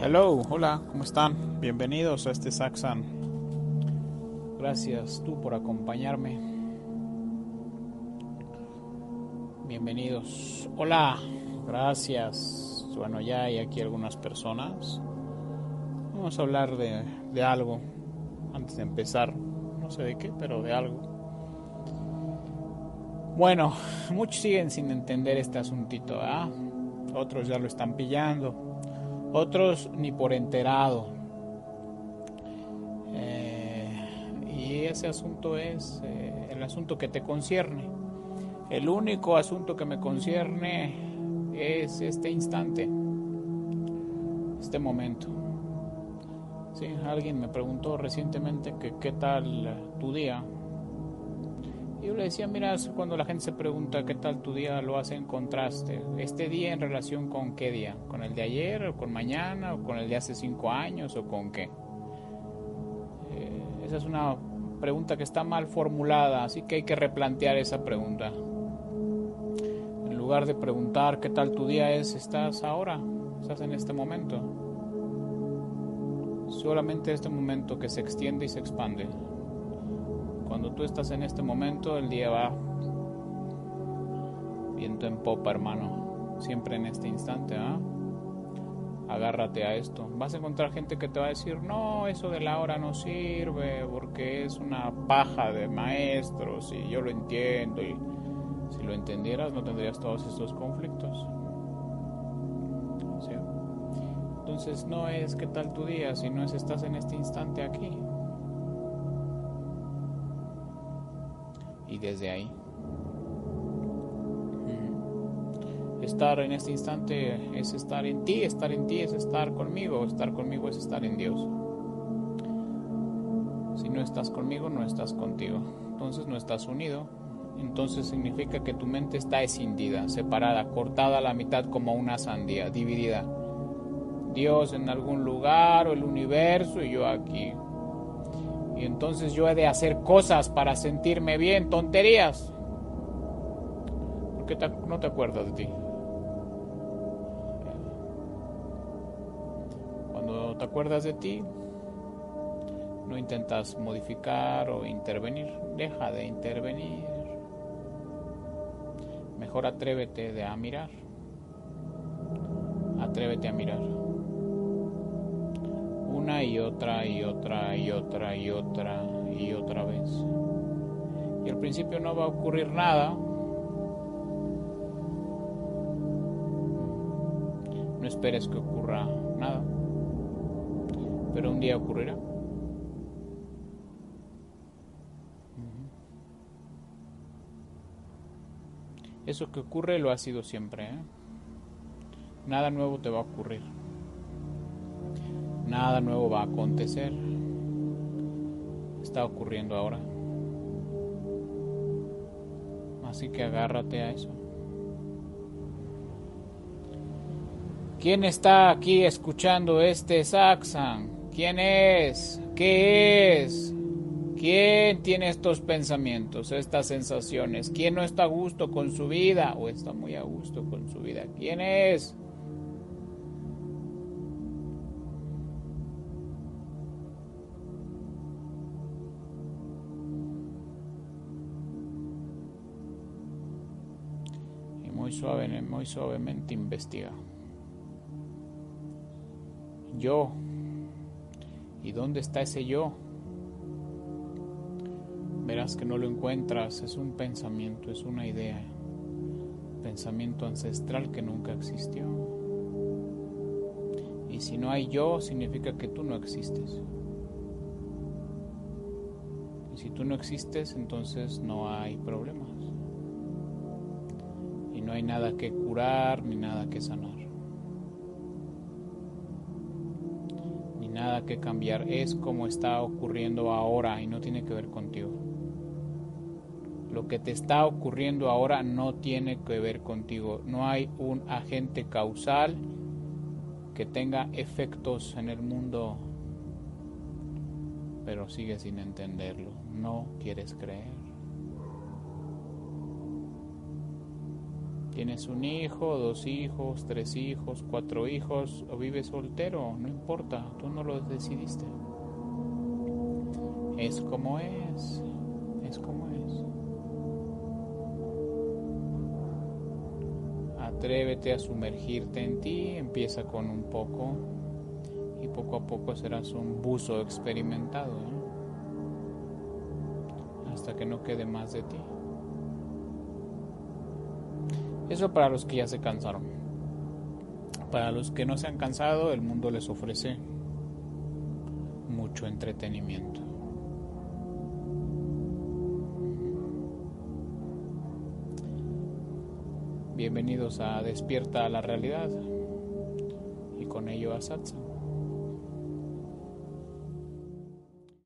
Hello, hola, ¿cómo están? Bienvenidos a este Saxan. Gracias tú por acompañarme. Bienvenidos. Hola, gracias. Bueno, ya hay aquí algunas personas. Vamos a hablar de, de algo antes de empezar. No sé de qué, pero de algo. Bueno, muchos siguen sin entender este asuntito, ¿ah? Otros ya lo están pillando otros ni por enterado. Eh, y ese asunto es eh, el asunto que te concierne. El único asunto que me concierne es este instante, este momento. Sí, alguien me preguntó recientemente que qué tal tu día yo le decía, mira, cuando la gente se pregunta qué tal tu día, lo hace en contraste. ¿Este día en relación con qué día? ¿Con el de ayer o con mañana o con el de hace cinco años o con qué? Eh, esa es una pregunta que está mal formulada, así que hay que replantear esa pregunta. En lugar de preguntar qué tal tu día es, estás ahora, estás en este momento. Solamente este momento que se extiende y se expande. Cuando tú estás en este momento, el día va viento en popa, hermano. Siempre en este instante, ¿ah? Agárrate a esto. Vas a encontrar gente que te va a decir, no, eso de la hora no sirve porque es una paja de maestros y yo lo entiendo. Y si lo entendieras, no tendrías todos estos conflictos. Entonces no es qué tal tu día, sino es estás en este instante aquí. Y desde ahí. Estar en este instante es estar en ti, estar en ti es estar conmigo, estar conmigo es estar en Dios. Si no estás conmigo, no estás contigo. Entonces no estás unido. Entonces significa que tu mente está escindida, separada, cortada a la mitad como una sandía, dividida. Dios en algún lugar o el universo y yo aquí. Y entonces yo he de hacer cosas para sentirme bien, tonterías. ¿Por qué no te acuerdas de ti? Cuando te acuerdas de ti, no intentas modificar o intervenir. Deja de intervenir. Mejor atrévete de a mirar. Atrévete a mirar una y otra y otra y otra y otra y otra vez. Y al principio no va a ocurrir nada. No esperes que ocurra nada. Pero un día ocurrirá. Eso que ocurre lo ha sido siempre. ¿eh? Nada nuevo te va a ocurrir nuevo va a acontecer. Está ocurriendo ahora. Así que agárrate a eso. ¿Quién está aquí escuchando este Saxan? ¿Quién es? ¿Qué es? ¿Quién tiene estos pensamientos, estas sensaciones? ¿Quién no está a gusto con su vida o está muy a gusto con su vida? ¿Quién es? Suave, muy suavemente investiga. Yo. ¿Y dónde está ese yo? Verás que no lo encuentras, es un pensamiento, es una idea, pensamiento ancestral que nunca existió. Y si no hay yo, significa que tú no existes. Y si tú no existes, entonces no hay problema no hay nada que curar ni nada que sanar. Ni nada que cambiar. Es como está ocurriendo ahora y no tiene que ver contigo. Lo que te está ocurriendo ahora no tiene que ver contigo. No hay un agente causal que tenga efectos en el mundo, pero sigues sin entenderlo. No quieres creer. Tienes un hijo, dos hijos, tres hijos, cuatro hijos o vives soltero, no importa, tú no lo decidiste. Es como es, es como es. Atrévete a sumergirte en ti, empieza con un poco y poco a poco serás un buzo experimentado ¿eh? hasta que no quede más de ti. Eso para los que ya se cansaron. Para los que no se han cansado, el mundo les ofrece mucho entretenimiento. Bienvenidos a Despierta a la Realidad y con ello a Satsang.